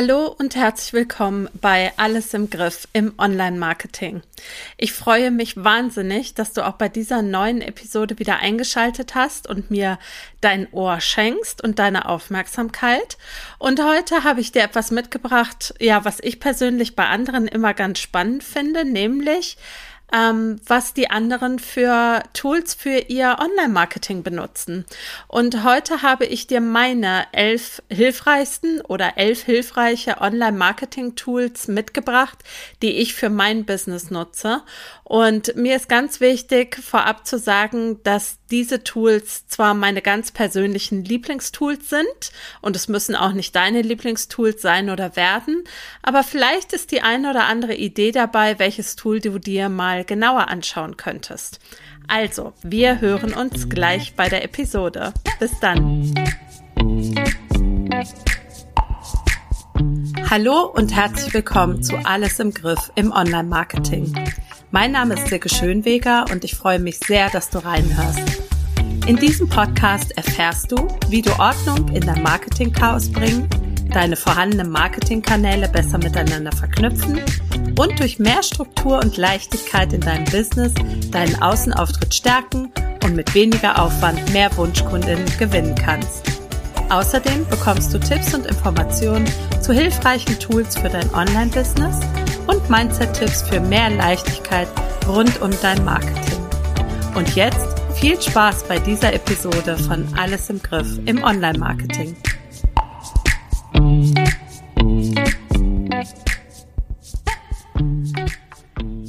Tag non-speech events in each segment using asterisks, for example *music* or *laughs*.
Hallo und herzlich willkommen bei Alles im Griff im Online-Marketing. Ich freue mich wahnsinnig, dass du auch bei dieser neuen Episode wieder eingeschaltet hast und mir dein Ohr schenkst und deine Aufmerksamkeit. Und heute habe ich dir etwas mitgebracht, ja, was ich persönlich bei anderen immer ganz spannend finde, nämlich ähm, was die anderen für Tools für ihr Online-Marketing benutzen. Und heute habe ich dir meine elf hilfreichsten oder elf hilfreiche Online-Marketing-Tools mitgebracht, die ich für mein Business nutze. Und mir ist ganz wichtig, vorab zu sagen, dass diese Tools zwar meine ganz persönlichen Lieblingstools sind und es müssen auch nicht deine Lieblingstools sein oder werden, aber vielleicht ist die eine oder andere Idee dabei, welches Tool du dir mal genauer anschauen könntest. Also, wir hören uns gleich bei der Episode. Bis dann. Hallo und herzlich willkommen zu Alles im Griff im Online-Marketing. Mein Name ist Silke Schönweger und ich freue mich sehr, dass du reinhörst. In diesem Podcast erfährst du, wie du Ordnung in dein Marketing-Chaos bringen, deine vorhandenen Marketingkanäle besser miteinander verknüpfen und durch mehr Struktur und Leichtigkeit in deinem Business deinen Außenauftritt stärken und mit weniger Aufwand mehr Wunschkundinnen gewinnen kannst. Außerdem bekommst du Tipps und Informationen zu hilfreichen Tools für dein Online-Business und Mindset-Tipps für mehr Leichtigkeit rund um dein Marketing. Und jetzt viel Spaß bei dieser Episode von Alles im Griff im Online-Marketing.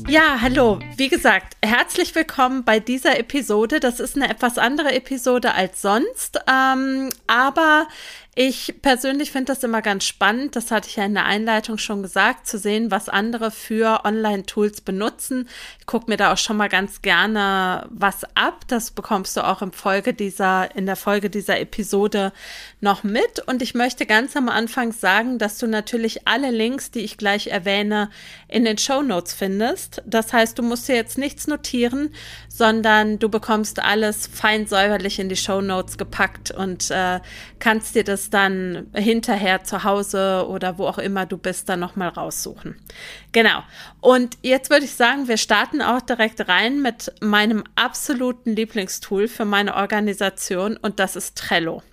Ja, hallo. Wie gesagt, herzlich willkommen bei dieser Episode. Das ist eine etwas andere Episode als sonst, ähm, aber ich persönlich finde das immer ganz spannend, das hatte ich ja in der Einleitung schon gesagt, zu sehen, was andere für Online-Tools benutzen. Ich gucke mir da auch schon mal ganz gerne was ab. Das bekommst du auch im Folge dieser, in der Folge dieser Episode noch mit. Und ich möchte ganz am Anfang sagen, dass du natürlich alle Links, die ich gleich erwähne, in den Show Notes findest. Das heißt, du musst dir jetzt nichts notieren, sondern du bekommst alles fein säuberlich in die Show Notes gepackt und äh, kannst dir das dann hinterher zu Hause oder wo auch immer du bist, dann nochmal raussuchen. Genau. Und jetzt würde ich sagen, wir starten auch direkt rein mit meinem absoluten Lieblingstool für meine Organisation und das ist Trello.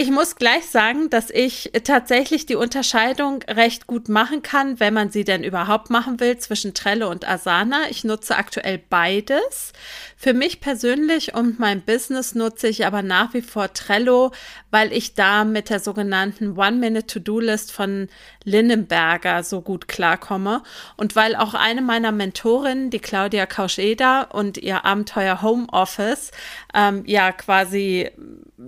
Ich muss gleich sagen, dass ich tatsächlich die Unterscheidung recht gut machen kann, wenn man sie denn überhaupt machen will, zwischen Trello und Asana. Ich nutze aktuell beides. Für mich persönlich und mein Business nutze ich aber nach wie vor Trello, weil ich da mit der sogenannten One-Minute-To-Do-List von Linnenberger so gut klarkomme und weil auch eine meiner Mentorinnen, die Claudia Kauscheda und ihr Abenteuer Homeoffice, ähm, ja quasi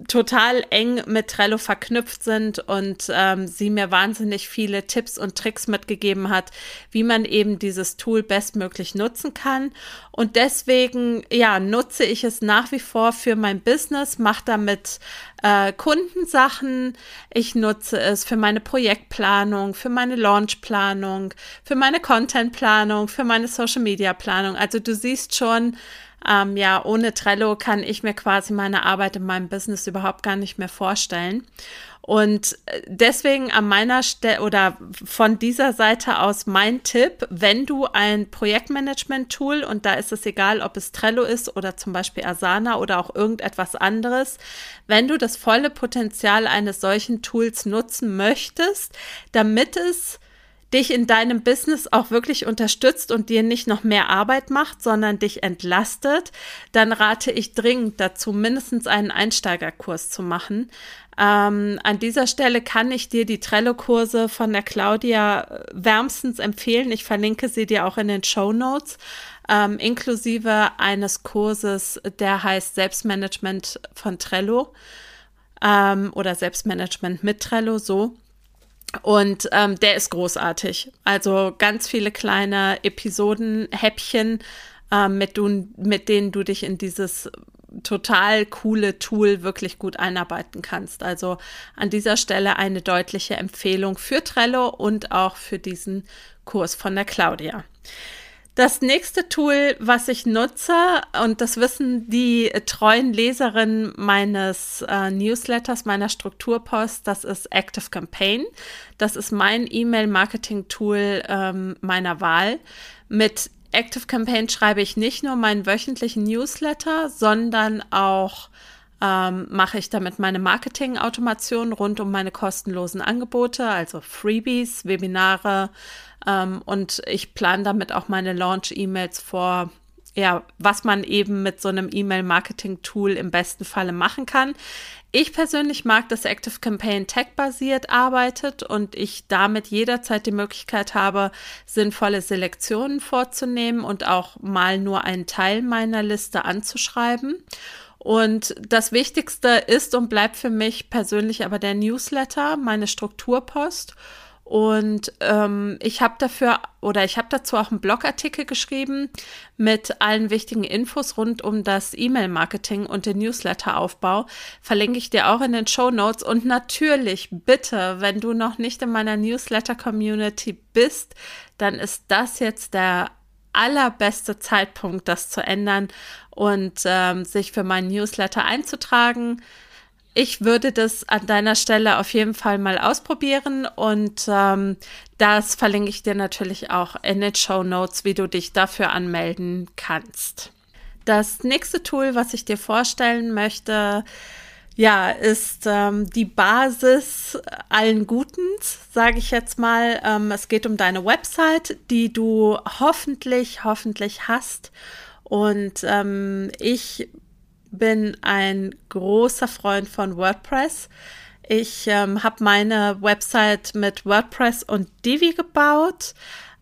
total eng mit Trello verknüpft sind und ähm, sie mir wahnsinnig viele Tipps und Tricks mitgegeben hat, wie man eben dieses Tool bestmöglich nutzen kann. Und deswegen, ja, nutze ich es nach wie vor für mein Business, mache damit äh, Kundensachen. Ich nutze es für meine Projektplanung, für meine Launchplanung, für meine Contentplanung, für meine Social Media Planung. Also du siehst schon, ähm, ja, ohne Trello kann ich mir quasi meine Arbeit in meinem Business überhaupt gar nicht mehr vorstellen. Und äh, deswegen an meiner Stelle oder von dieser Seite aus mein Tipp, wenn du ein Projektmanagement-Tool und da ist es egal, ob es Trello ist oder zum Beispiel Asana oder auch irgendetwas anderes, wenn du das volle Potenzial eines solchen Tools nutzen möchtest, damit es dich in deinem Business auch wirklich unterstützt und dir nicht noch mehr Arbeit macht, sondern dich entlastet, dann rate ich dringend dazu, mindestens einen Einsteigerkurs zu machen. Ähm, an dieser Stelle kann ich dir die Trello-Kurse von der Claudia äh, wärmstens empfehlen. Ich verlinke sie dir auch in den Show Notes, ähm, inklusive eines Kurses, der heißt Selbstmanagement von Trello ähm, oder Selbstmanagement mit Trello, so. Und ähm, der ist großartig. Also ganz viele kleine Episoden, Häppchen, ähm, mit, mit denen du dich in dieses total coole Tool wirklich gut einarbeiten kannst. Also an dieser Stelle eine deutliche Empfehlung für Trello und auch für diesen Kurs von der Claudia. Das nächste Tool, was ich nutze, und das wissen die treuen Leserinnen meines äh, Newsletters, meiner Strukturpost, das ist Active Campaign. Das ist mein E-Mail-Marketing-Tool ähm, meiner Wahl. Mit Active Campaign schreibe ich nicht nur meinen wöchentlichen Newsletter, sondern auch ähm, mache ich damit meine Marketing-Automation rund um meine kostenlosen Angebote, also Freebies, Webinare ähm, und ich plane damit auch meine Launch-E-Mails vor, ja, was man eben mit so einem E-Mail-Marketing-Tool im besten Falle machen kann. Ich persönlich mag, dass Active Campaign tech-basiert arbeitet und ich damit jederzeit die Möglichkeit habe, sinnvolle Selektionen vorzunehmen und auch mal nur einen Teil meiner Liste anzuschreiben. Und das Wichtigste ist und bleibt für mich persönlich aber der Newsletter, meine Strukturpost. Und ähm, ich habe dafür oder ich habe dazu auch einen Blogartikel geschrieben mit allen wichtigen Infos rund um das E-Mail-Marketing und den Newsletter-Aufbau. Verlinke ich dir auch in den Show Notes. Und natürlich, bitte, wenn du noch nicht in meiner Newsletter-Community bist, dann ist das jetzt der allerbeste Zeitpunkt, das zu ändern und ähm, sich für meinen Newsletter einzutragen ich würde das an deiner Stelle auf jeden Fall mal ausprobieren und ähm, das verlinke ich dir natürlich auch in den Show Notes, wie du dich dafür anmelden kannst. Das nächste Tool, was ich dir vorstellen möchte, ja, ist ähm, die Basis allen Gutens, sage ich jetzt mal. Ähm, es geht um deine Website, die du hoffentlich, hoffentlich hast. Und ähm, ich bin ein großer Freund von WordPress. Ich ähm, habe meine Website mit WordPress und Divi gebaut.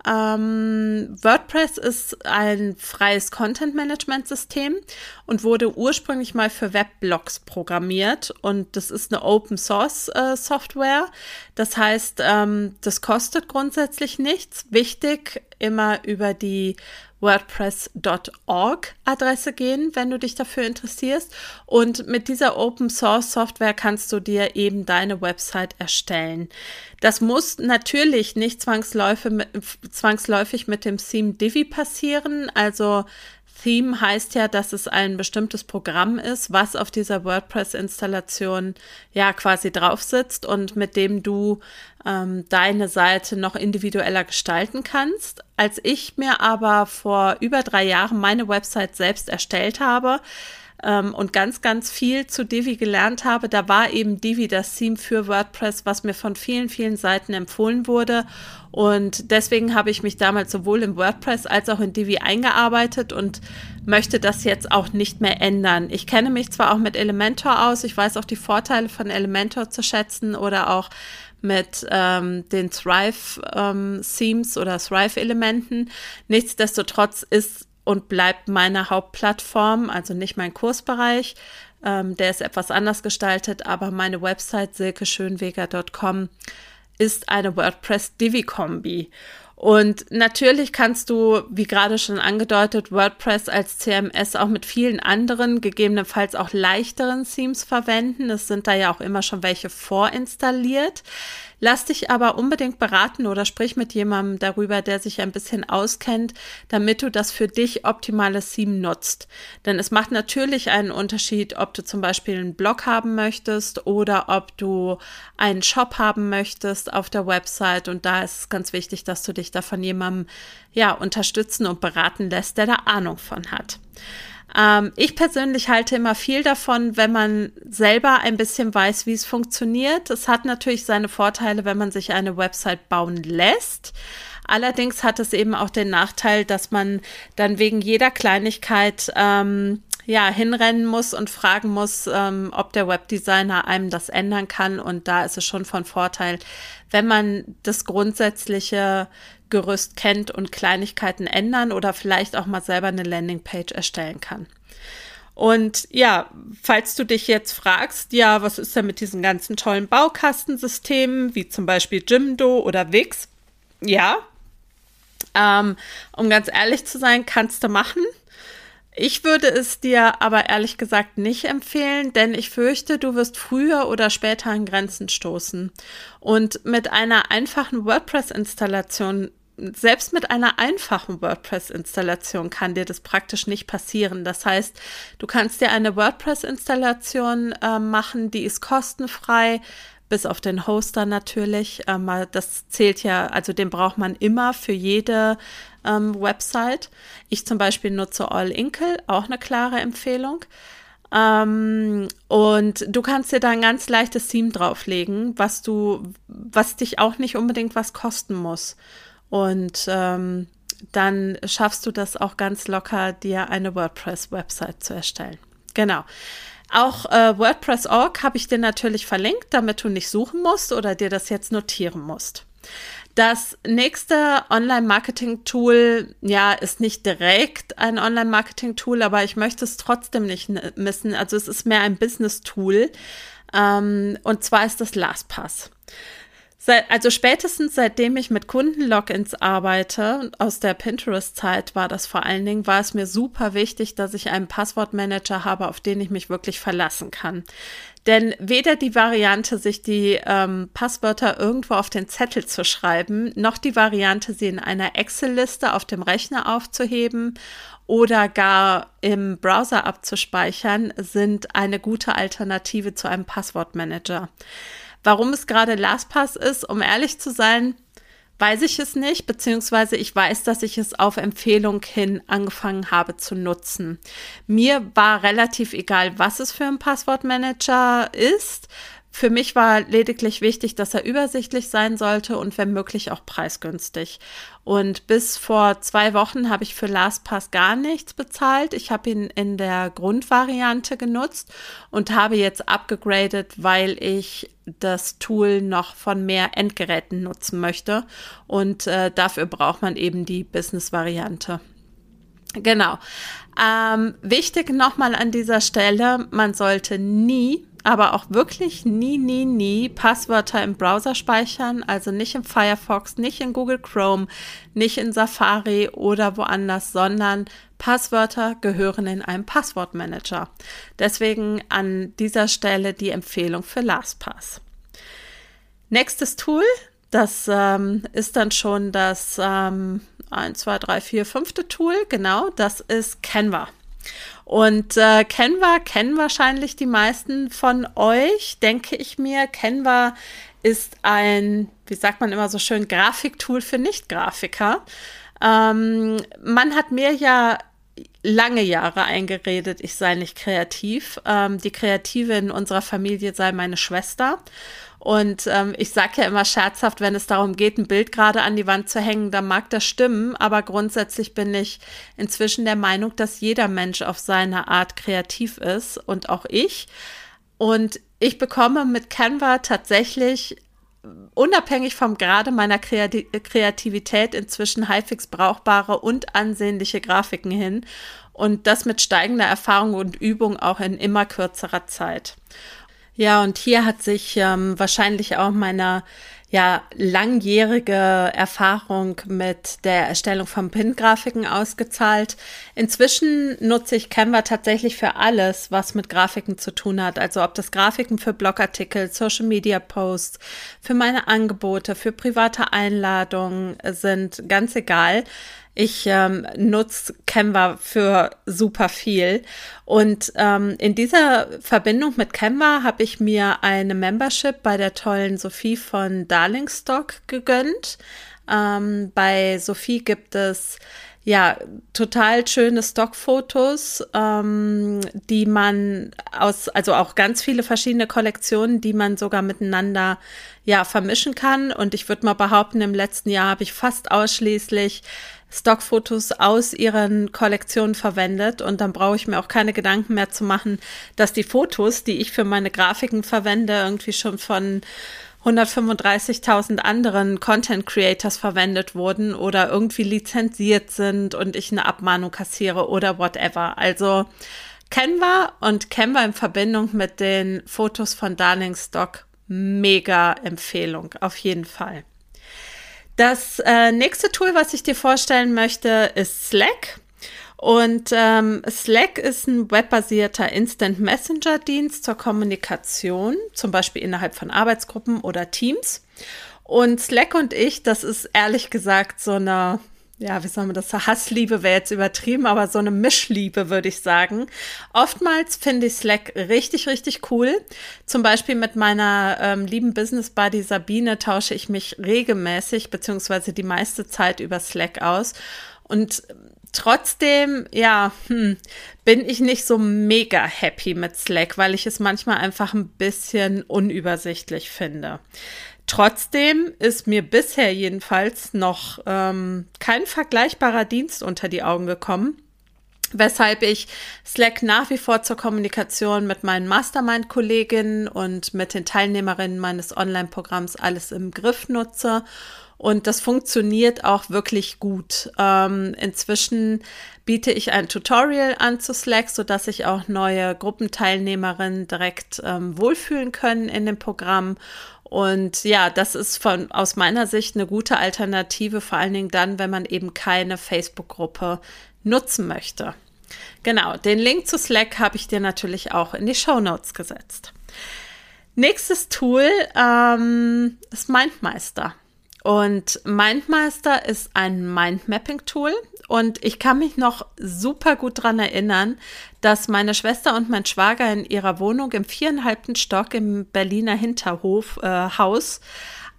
Ähm, WordPress ist ein freies Content-Management-System und wurde ursprünglich mal für Webblogs programmiert und das ist eine Open-Source-Software. Äh, das heißt, ähm, das kostet grundsätzlich nichts. Wichtig, immer über die WordPress.org Adresse gehen, wenn du dich dafür interessierst. Und mit dieser Open Source Software kannst du dir eben deine Website erstellen. Das muss natürlich nicht zwangsläufig mit dem Theme Divi passieren. Also Theme heißt ja, dass es ein bestimmtes Programm ist, was auf dieser WordPress-Installation ja quasi drauf sitzt und mit dem du ähm, deine Seite noch individueller gestalten kannst. Als ich mir aber vor über drei Jahren meine Website selbst erstellt habe, ähm, und ganz, ganz viel zu Divi gelernt habe. Da war eben Divi das Theme für WordPress, was mir von vielen, vielen Seiten empfohlen wurde. Und deswegen habe ich mich damals sowohl in WordPress als auch in Divi eingearbeitet und möchte das jetzt auch nicht mehr ändern. Ich kenne mich zwar auch mit Elementor aus, ich weiß auch die Vorteile von Elementor zu schätzen oder auch mit ähm, den Thrive-Themes ähm, oder Thrive-Elementen. Nichtsdestotrotz ist und bleibt meine Hauptplattform, also nicht mein Kursbereich. Ähm, der ist etwas anders gestaltet, aber meine Website silkeschönweger.com ist eine WordPress-Divi-Kombi. Und natürlich kannst du, wie gerade schon angedeutet, WordPress als CMS auch mit vielen anderen, gegebenenfalls auch leichteren Themes verwenden. Es sind da ja auch immer schon welche vorinstalliert. Lass dich aber unbedingt beraten oder sprich mit jemandem darüber, der sich ein bisschen auskennt, damit du das für dich optimale Theme nutzt. Denn es macht natürlich einen Unterschied, ob du zum Beispiel einen Blog haben möchtest oder ob du einen Shop haben möchtest auf der Website. Und da ist es ganz wichtig, dass du dich da von jemandem ja unterstützen und beraten lässt, der da Ahnung von hat. Ähm, ich persönlich halte immer viel davon, wenn man selber ein bisschen weiß, wie es funktioniert. Es hat natürlich seine Vorteile, wenn man sich eine Website bauen lässt. Allerdings hat es eben auch den Nachteil, dass man dann wegen jeder Kleinigkeit ähm, ja, hinrennen muss und fragen muss, ähm, ob der Webdesigner einem das ändern kann. Und da ist es schon von Vorteil, wenn man das grundsätzliche Gerüst kennt und Kleinigkeiten ändern oder vielleicht auch mal selber eine Landingpage erstellen kann. Und ja, falls du dich jetzt fragst, ja, was ist denn mit diesen ganzen tollen Baukastensystemen, wie zum Beispiel Jimdo oder Wix? Ja, ähm, um ganz ehrlich zu sein, kannst du machen. Ich würde es dir aber ehrlich gesagt nicht empfehlen, denn ich fürchte, du wirst früher oder später an Grenzen stoßen. Und mit einer einfachen WordPress-Installation selbst mit einer einfachen WordPress-Installation kann dir das praktisch nicht passieren. Das heißt, du kannst dir eine WordPress-Installation äh, machen, die ist kostenfrei, bis auf den Hoster natürlich. Ähm, das zählt ja, also den braucht man immer für jede ähm, Website. Ich zum Beispiel nutze All Inkle, auch eine klare Empfehlung. Ähm, und du kannst dir da ein ganz leichtes Theme drauflegen, was du, was dich auch nicht unbedingt was kosten muss. Und ähm, dann schaffst du das auch ganz locker, dir eine WordPress-Website zu erstellen. Genau. Auch äh, WordPress.org habe ich dir natürlich verlinkt, damit du nicht suchen musst oder dir das jetzt notieren musst. Das nächste Online-Marketing-Tool, ja, ist nicht direkt ein Online-Marketing-Tool, aber ich möchte es trotzdem nicht missen. Also es ist mehr ein Business-Tool. Ähm, und zwar ist das LastPass. Seit, also spätestens seitdem ich mit Kundenlogins arbeite, aus der Pinterest-Zeit war das vor allen Dingen, war es mir super wichtig, dass ich einen Passwortmanager habe, auf den ich mich wirklich verlassen kann. Denn weder die Variante, sich die ähm, Passwörter irgendwo auf den Zettel zu schreiben, noch die Variante, sie in einer Excel-Liste auf dem Rechner aufzuheben oder gar im Browser abzuspeichern, sind eine gute Alternative zu einem Passwortmanager. Warum es gerade LastPass ist, um ehrlich zu sein, weiß ich es nicht, beziehungsweise ich weiß, dass ich es auf Empfehlung hin angefangen habe zu nutzen. Mir war relativ egal, was es für ein Passwortmanager ist. Für mich war lediglich wichtig, dass er übersichtlich sein sollte und wenn möglich auch preisgünstig. Und bis vor zwei Wochen habe ich für LastPass gar nichts bezahlt. Ich habe ihn in der Grundvariante genutzt und habe jetzt abgegradet, weil ich das Tool noch von mehr Endgeräten nutzen möchte. Und äh, dafür braucht man eben die Business-Variante. Genau. Ähm, wichtig nochmal an dieser Stelle, man sollte nie aber auch wirklich nie, nie, nie Passwörter im Browser speichern, also nicht im Firefox, nicht in Google Chrome, nicht in Safari oder woanders, sondern Passwörter gehören in einem Passwortmanager. Deswegen an dieser Stelle die Empfehlung für LastPass. Nächstes Tool, das ähm, ist dann schon das ähm, 1, 2, 3, 4, fünfte Tool, genau, das ist Canva. Und äh, Canva kennen wahrscheinlich die meisten von euch, denke ich mir. Canva ist ein, wie sagt man immer so schön, Grafiktool für Nicht-Grafiker. Ähm, man hat mir ja lange Jahre eingeredet, ich sei nicht kreativ. Ähm, die Kreative in unserer Familie sei meine Schwester. Und ähm, ich sage ja immer scherzhaft, wenn es darum geht, ein Bild gerade an die Wand zu hängen, dann mag das stimmen. Aber grundsätzlich bin ich inzwischen der Meinung, dass jeder Mensch auf seine Art kreativ ist und auch ich. Und ich bekomme mit Canva tatsächlich unabhängig vom Grade meiner Kreativität inzwischen halbwegs brauchbare und ansehnliche Grafiken hin und das mit steigender Erfahrung und Übung auch in immer kürzerer Zeit. Ja, und hier hat sich ähm, wahrscheinlich auch meine ja, langjährige Erfahrung mit der Erstellung von Pin-Grafiken ausgezahlt. Inzwischen nutze ich Canva tatsächlich für alles, was mit Grafiken zu tun hat. Also ob das Grafiken für Blogartikel, Social Media Posts, für meine Angebote, für private Einladungen sind, ganz egal. Ich ähm, nutze Canva für super viel. Und ähm, in dieser Verbindung mit Canva habe ich mir eine Membership bei der tollen Sophie von Darlingstock gegönnt. Ähm, bei Sophie gibt es ja, total schöne Stockfotos, ähm, die man aus, also auch ganz viele verschiedene Kollektionen, die man sogar miteinander ja vermischen kann. Und ich würde mal behaupten, im letzten Jahr habe ich fast ausschließlich Stockfotos aus ihren Kollektionen verwendet und dann brauche ich mir auch keine Gedanken mehr zu machen, dass die Fotos, die ich für meine Grafiken verwende, irgendwie schon von 135.000 anderen Content Creators verwendet wurden oder irgendwie lizenziert sind und ich eine Abmahnung kassiere oder whatever. Also Canva und Canva in Verbindung mit den Fotos von Darling Stock, mega Empfehlung, auf jeden Fall. Das äh, nächste Tool, was ich dir vorstellen möchte, ist Slack. Und ähm, Slack ist ein webbasierter Instant Messenger-Dienst zur Kommunikation, zum Beispiel innerhalb von Arbeitsgruppen oder Teams. Und Slack und ich, das ist ehrlich gesagt so eine ja, wie soll man das? Hassliebe wäre jetzt übertrieben, aber so eine Mischliebe, würde ich sagen. Oftmals finde ich Slack richtig, richtig cool. Zum Beispiel mit meiner ähm, lieben Business Buddy Sabine tausche ich mich regelmäßig, beziehungsweise die meiste Zeit über Slack aus. Und trotzdem, ja, hm, bin ich nicht so mega happy mit Slack, weil ich es manchmal einfach ein bisschen unübersichtlich finde. Trotzdem ist mir bisher jedenfalls noch ähm, kein vergleichbarer Dienst unter die Augen gekommen, weshalb ich Slack nach wie vor zur Kommunikation mit meinen Mastermind-Kolleginnen und mit den Teilnehmerinnen meines Online-Programms alles im Griff nutze. Und das funktioniert auch wirklich gut. Ähm, inzwischen biete ich ein Tutorial an zu Slack, sodass sich auch neue Gruppenteilnehmerinnen direkt ähm, wohlfühlen können in dem Programm. Und ja, das ist von, aus meiner Sicht eine gute Alternative, vor allen Dingen dann, wenn man eben keine Facebook-Gruppe nutzen möchte. Genau, den Link zu Slack habe ich dir natürlich auch in die Show Notes gesetzt. Nächstes Tool ähm, ist Mindmeister. Und Mindmeister ist ein Mindmapping-Tool. Und ich kann mich noch super gut daran erinnern, dass meine Schwester und mein Schwager in ihrer Wohnung im viereinhalbten Stock im Berliner Hinterhof äh, Haus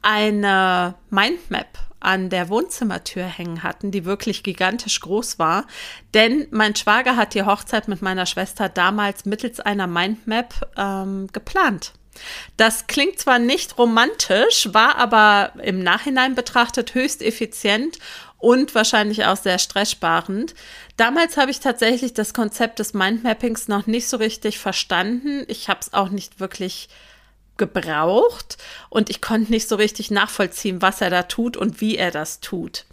eine Mindmap an der Wohnzimmertür hängen hatten, die wirklich gigantisch groß war. Denn mein Schwager hat die Hochzeit mit meiner Schwester damals mittels einer Mindmap ähm, geplant. Das klingt zwar nicht romantisch, war aber im Nachhinein betrachtet höchst effizient und wahrscheinlich auch sehr stresssparend. Damals habe ich tatsächlich das Konzept des Mindmappings noch nicht so richtig verstanden. Ich habe es auch nicht wirklich gebraucht und ich konnte nicht so richtig nachvollziehen, was er da tut und wie er das tut.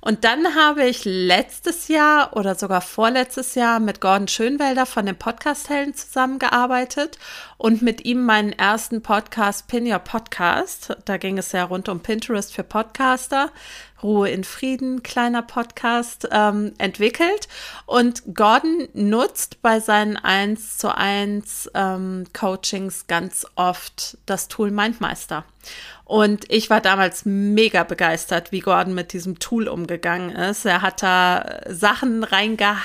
Und dann habe ich letztes Jahr oder sogar vorletztes Jahr mit Gordon Schönwelder von den Podcast-Helden zusammengearbeitet und mit ihm meinen ersten Podcast Pin Your Podcast. Da ging es ja rund um Pinterest für Podcaster Ruhe in Frieden, kleiner Podcast, ähm, entwickelt. Und Gordon nutzt bei seinen 1 zu 1 ähm, Coachings ganz oft das Tool Mindmeister. Und ich war damals mega begeistert, wie Gordon mit diesem Tool umgegangen ist. Er hat da Sachen reingeha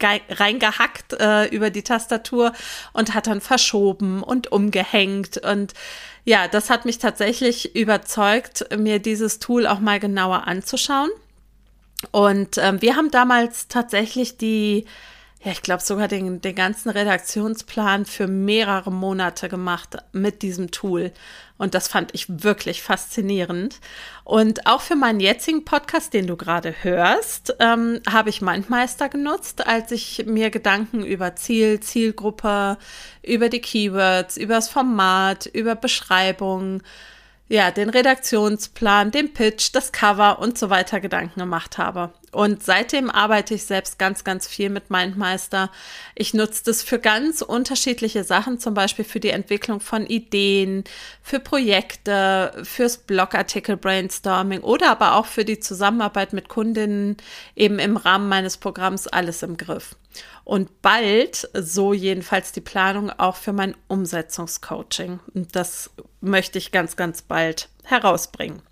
reingehackt äh, über die Tastatur und hat dann verschoben und umgehängt und ja, das hat mich tatsächlich überzeugt, mir dieses Tool auch mal genauer anzuschauen. Und ähm, wir haben damals tatsächlich die ja, ich glaube sogar den, den ganzen Redaktionsplan für mehrere Monate gemacht mit diesem Tool. Und das fand ich wirklich faszinierend. Und auch für meinen jetzigen Podcast, den du gerade hörst, ähm, habe ich Mindmeister genutzt, als ich mir Gedanken über Ziel, Zielgruppe, über die Keywords, über das Format, über Beschreibung, ja, den Redaktionsplan, den Pitch, das Cover und so weiter Gedanken gemacht habe. Und seitdem arbeite ich selbst ganz, ganz viel mit Mindmeister. Ich nutze das für ganz unterschiedliche Sachen, zum Beispiel für die Entwicklung von Ideen, für Projekte, fürs Blogartikel Brainstorming oder aber auch für die Zusammenarbeit mit Kundinnen eben im Rahmen meines Programms alles im Griff. Und bald, so jedenfalls die Planung, auch für mein Umsetzungscoaching. Und das möchte ich ganz, ganz bald herausbringen.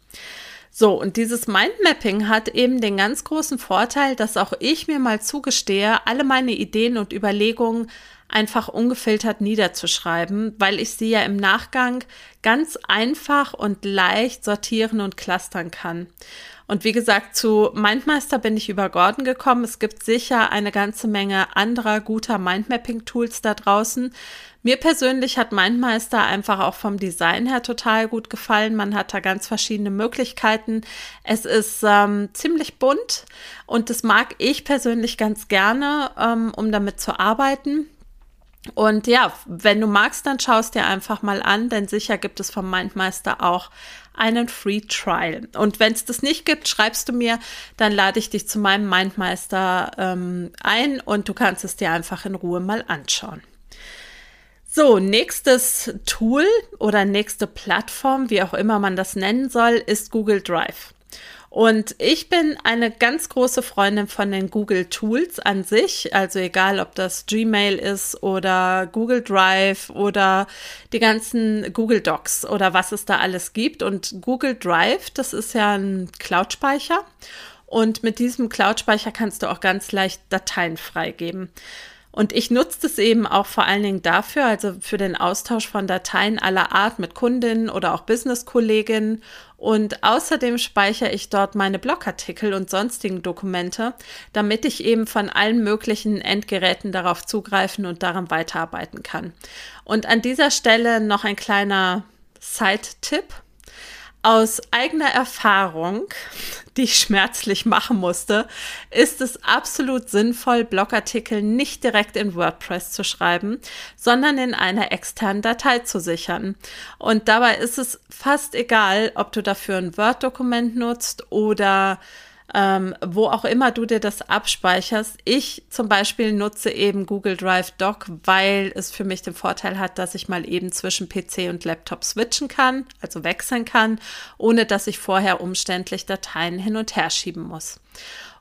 So, und dieses Mindmapping hat eben den ganz großen Vorteil, dass auch ich mir mal zugestehe, alle meine Ideen und Überlegungen einfach ungefiltert niederzuschreiben, weil ich sie ja im Nachgang ganz einfach und leicht sortieren und clustern kann. Und wie gesagt, zu Mindmeister bin ich über Gordon gekommen. Es gibt sicher eine ganze Menge anderer guter Mindmapping-Tools da draußen. Mir persönlich hat Mindmeister einfach auch vom Design her total gut gefallen. Man hat da ganz verschiedene Möglichkeiten. Es ist ähm, ziemlich bunt und das mag ich persönlich ganz gerne, ähm, um damit zu arbeiten. Und ja, wenn du magst, dann schaust dir einfach mal an, denn sicher gibt es vom Mindmeister auch einen Free Trial. Und wenn es das nicht gibt, schreibst du mir, dann lade ich dich zu meinem Mindmeister ähm, ein und du kannst es dir einfach in Ruhe mal anschauen. So, nächstes Tool oder nächste Plattform, wie auch immer man das nennen soll, ist Google Drive. Und ich bin eine ganz große Freundin von den Google Tools an sich. Also egal, ob das Gmail ist oder Google Drive oder die ganzen Google Docs oder was es da alles gibt. Und Google Drive, das ist ja ein Cloud-Speicher. Und mit diesem Cloud-Speicher kannst du auch ganz leicht Dateien freigeben. Und ich nutze das eben auch vor allen Dingen dafür, also für den Austausch von Dateien aller Art mit Kundinnen oder auch Business-Kolleginnen. Und außerdem speichere ich dort meine Blogartikel und sonstigen Dokumente, damit ich eben von allen möglichen Endgeräten darauf zugreifen und daran weiterarbeiten kann. Und an dieser Stelle noch ein kleiner Side-Tipp. Aus eigener Erfahrung, die ich schmerzlich machen musste, ist es absolut sinnvoll, Blogartikel nicht direkt in WordPress zu schreiben, sondern in einer externen Datei zu sichern. Und dabei ist es fast egal, ob du dafür ein Word-Dokument nutzt oder ähm, wo auch immer du dir das abspeicherst. Ich zum Beispiel nutze eben Google Drive Doc, weil es für mich den Vorteil hat, dass ich mal eben zwischen PC und Laptop switchen kann, also wechseln kann, ohne dass ich vorher umständlich Dateien hin und her schieben muss.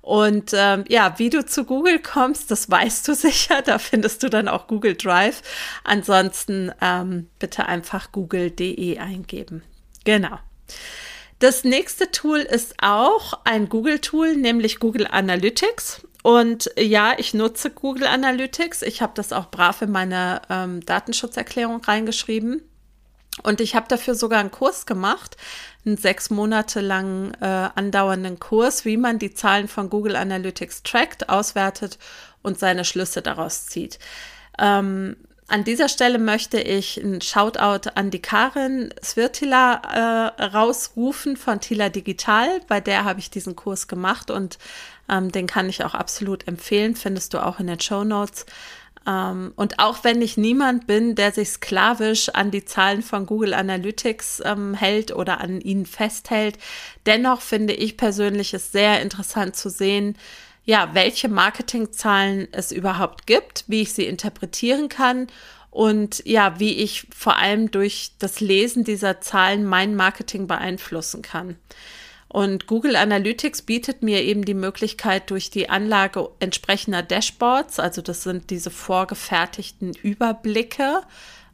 Und ähm, ja, wie du zu Google kommst, das weißt du *laughs* sicher. Da findest du dann auch Google Drive. Ansonsten ähm, bitte einfach google.de eingeben. Genau. Das nächste Tool ist auch ein Google-Tool, nämlich Google Analytics. Und ja, ich nutze Google Analytics. Ich habe das auch brav in meine ähm, Datenschutzerklärung reingeschrieben. Und ich habe dafür sogar einen Kurs gemacht, einen sechs Monate lang äh, andauernden Kurs, wie man die Zahlen von Google Analytics trackt, auswertet und seine Schlüsse daraus zieht. Ähm, an dieser Stelle möchte ich ein Shoutout an die Karin Svirtila äh, rausrufen von Tila Digital. Bei der habe ich diesen Kurs gemacht und ähm, den kann ich auch absolut empfehlen. Findest du auch in den Show Notes. Ähm, und auch wenn ich niemand bin, der sich sklavisch an die Zahlen von Google Analytics ähm, hält oder an ihnen festhält, dennoch finde ich persönlich es sehr interessant zu sehen, ja, welche Marketingzahlen es überhaupt gibt, wie ich sie interpretieren kann und ja, wie ich vor allem durch das Lesen dieser Zahlen mein Marketing beeinflussen kann. Und Google Analytics bietet mir eben die Möglichkeit durch die Anlage entsprechender Dashboards, also das sind diese vorgefertigten Überblicke,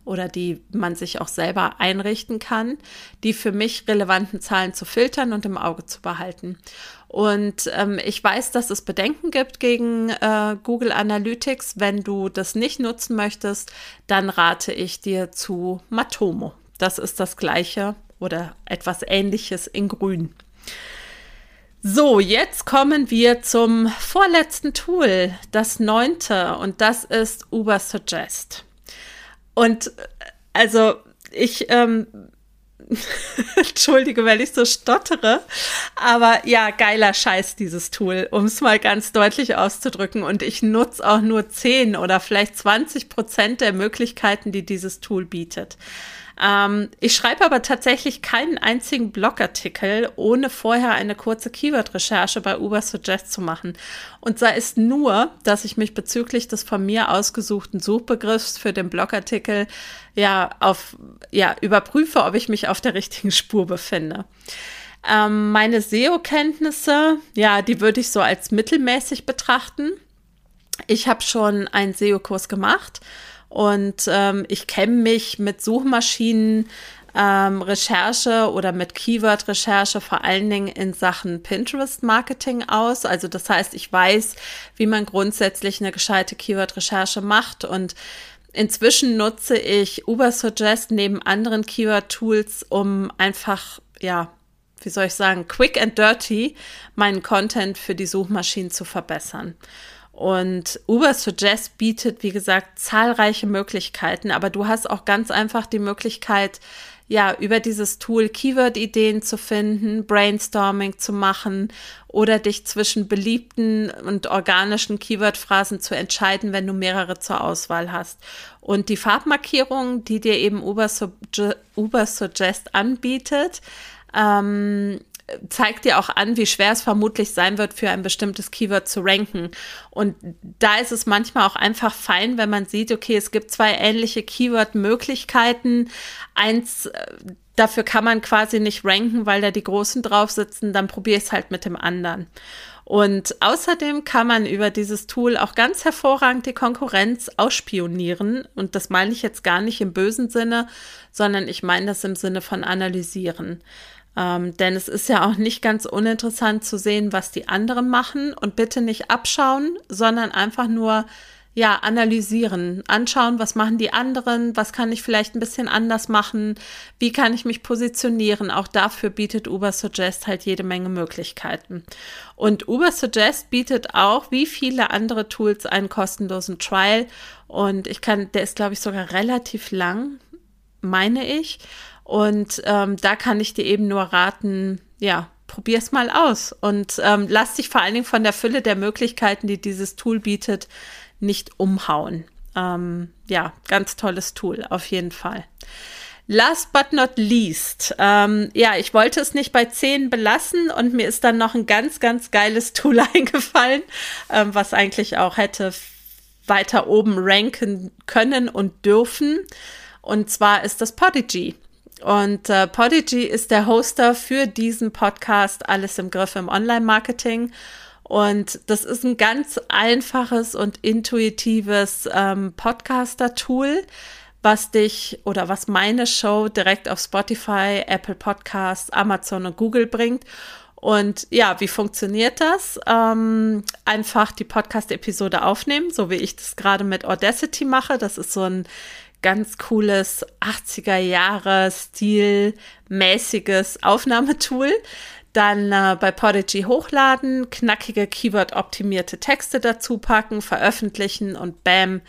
oder die man sich auch selber einrichten kann, die für mich relevanten Zahlen zu filtern und im Auge zu behalten. Und ähm, ich weiß, dass es Bedenken gibt gegen äh, Google Analytics. Wenn du das nicht nutzen möchtest, dann rate ich dir zu Matomo. Das ist das gleiche oder etwas ähnliches in grün. So, jetzt kommen wir zum vorletzten Tool, das neunte, und das ist Uber Suggest. Und äh, also ich, ähm, *laughs* Entschuldige, wenn ich so stottere, aber ja, geiler Scheiß, dieses Tool, um es mal ganz deutlich auszudrücken. Und ich nutze auch nur 10 oder vielleicht 20 Prozent der Möglichkeiten, die dieses Tool bietet. Ähm, ich schreibe aber tatsächlich keinen einzigen Blogartikel, ohne vorher eine kurze Keyword-Recherche bei Uber Suggest zu machen. Und sei es nur, dass ich mich bezüglich des von mir ausgesuchten Suchbegriffs für den Blogartikel ja auf, ja, überprüfe, ob ich mich auf der richtigen Spur befinde. Ähm, meine SEO-Kenntnisse, ja, die würde ich so als mittelmäßig betrachten. Ich habe schon einen SEO-Kurs gemacht und ähm, ich kenne mich mit Suchmaschinen, ähm, Recherche oder mit Keyword-Recherche vor allen Dingen in Sachen Pinterest-Marketing aus. Also das heißt, ich weiß, wie man grundsätzlich eine gescheite Keyword-Recherche macht und Inzwischen nutze ich Ubersuggest neben anderen Keyword-Tools, um einfach, ja, wie soll ich sagen, quick and dirty meinen Content für die Suchmaschinen zu verbessern. Und Uber Suggest bietet, wie gesagt, zahlreiche Möglichkeiten, aber du hast auch ganz einfach die Möglichkeit, ja, über dieses Tool Keyword-Ideen zu finden, Brainstorming zu machen oder dich zwischen beliebten und organischen Keyword-Phrasen zu entscheiden, wenn du mehrere zur Auswahl hast. Und die Farbmarkierung, die dir eben Uber, Uber Suggest anbietet, ähm, zeigt dir auch an, wie schwer es vermutlich sein wird, für ein bestimmtes Keyword zu ranken. Und da ist es manchmal auch einfach fein, wenn man sieht, okay, es gibt zwei ähnliche Keyword-Möglichkeiten. Eins, äh, dafür kann man quasi nicht ranken, weil da die Großen drauf sitzen, dann probiere ich es halt mit dem anderen. Und außerdem kann man über dieses Tool auch ganz hervorragend die Konkurrenz ausspionieren. Und das meine ich jetzt gar nicht im bösen Sinne, sondern ich meine das im Sinne von analysieren. Ähm, denn es ist ja auch nicht ganz uninteressant zu sehen, was die anderen machen und bitte nicht abschauen, sondern einfach nur ja, analysieren, anschauen, was machen die anderen, was kann ich vielleicht ein bisschen anders machen, wie kann ich mich positionieren. Auch dafür bietet Uber Suggest halt jede Menge Möglichkeiten. Und Uber Suggest bietet auch, wie viele andere Tools, einen kostenlosen Trial. Und ich kann, der ist, glaube ich, sogar relativ lang, meine ich. Und ähm, da kann ich dir eben nur raten, ja, probier's mal aus und ähm, lass dich vor allen Dingen von der Fülle der Möglichkeiten, die dieses Tool bietet, nicht umhauen. Ähm, ja, ganz tolles Tool, auf jeden Fall. Last but not least, ähm, ja, ich wollte es nicht bei 10 belassen und mir ist dann noch ein ganz, ganz geiles Tool *laughs* eingefallen, ähm, was eigentlich auch hätte weiter oben ranken können und dürfen. Und zwar ist das Podigy. Und äh, Podigy ist der Hoster für diesen Podcast Alles im Griff im Online-Marketing. Und das ist ein ganz einfaches und intuitives ähm, Podcaster-Tool, was dich oder was meine Show direkt auf Spotify, Apple Podcasts, Amazon und Google bringt. Und ja, wie funktioniert das? Ähm, einfach die Podcast-Episode aufnehmen, so wie ich das gerade mit Audacity mache. Das ist so ein ganz cooles 80er Jahre stilmäßiges Aufnahmetool dann äh, bei Podigy hochladen, knackige Keyword-optimierte Texte dazu packen, veröffentlichen und bam,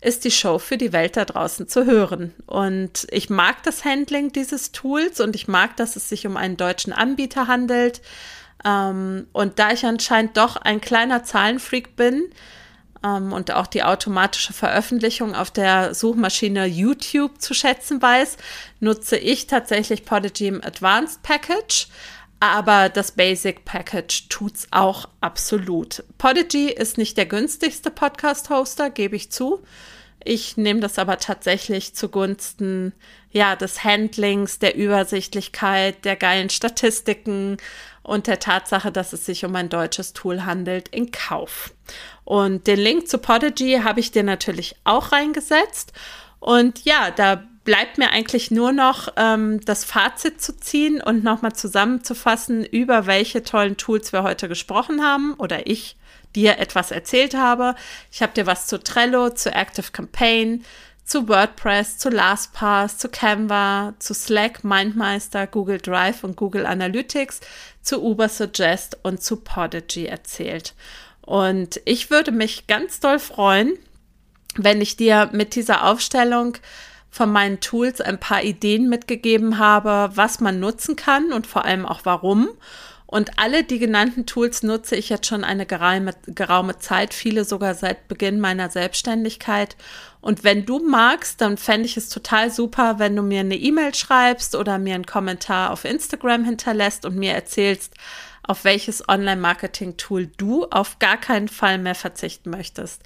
ist die Show für die Welt da draußen zu hören. Und ich mag das Handling dieses Tools und ich mag, dass es sich um einen deutschen Anbieter handelt. Ähm, und da ich anscheinend doch ein kleiner Zahlenfreak bin, ähm, und auch die automatische Veröffentlichung auf der Suchmaschine YouTube zu schätzen weiß, nutze ich tatsächlich Podigy im Advanced Package. Aber das Basic Package tut's auch absolut. Podigy ist nicht der günstigste Podcast-Hoster, gebe ich zu. Ich nehme das aber tatsächlich zugunsten ja, des Handlings, der Übersichtlichkeit, der geilen Statistiken und der Tatsache, dass es sich um ein deutsches Tool handelt, in Kauf. Und den Link zu Podigy habe ich dir natürlich auch reingesetzt. Und ja, da bleibt mir eigentlich nur noch ähm, das Fazit zu ziehen und nochmal zusammenzufassen, über welche tollen Tools wir heute gesprochen haben oder ich dir etwas erzählt habe. Ich habe dir was zu Trello, zu Active Campaign, zu WordPress, zu LastPass, zu Canva, zu Slack, Mindmeister, Google Drive und Google Analytics, zu Uber Suggest und zu Podigy erzählt. Und ich würde mich ganz doll freuen, wenn ich dir mit dieser Aufstellung von meinen Tools ein paar Ideen mitgegeben habe, was man nutzen kann und vor allem auch warum. Und alle die genannten Tools nutze ich jetzt schon eine geraume, geraume Zeit, viele sogar seit Beginn meiner Selbstständigkeit. Und wenn du magst, dann fände ich es total super, wenn du mir eine E-Mail schreibst oder mir einen Kommentar auf Instagram hinterlässt und mir erzählst, auf welches Online-Marketing-Tool du auf gar keinen Fall mehr verzichten möchtest.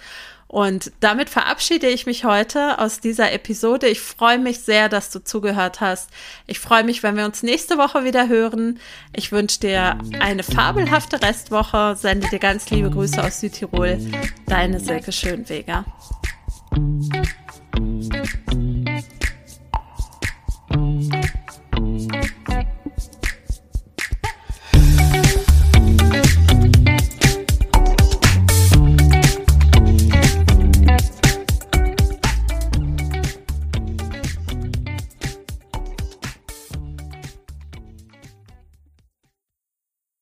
Und damit verabschiede ich mich heute aus dieser Episode. Ich freue mich sehr, dass du zugehört hast. Ich freue mich, wenn wir uns nächste Woche wieder hören. Ich wünsche dir eine fabelhafte Restwoche. Sende dir ganz liebe Grüße aus Südtirol. Deine Silke Schönweger. Thank you.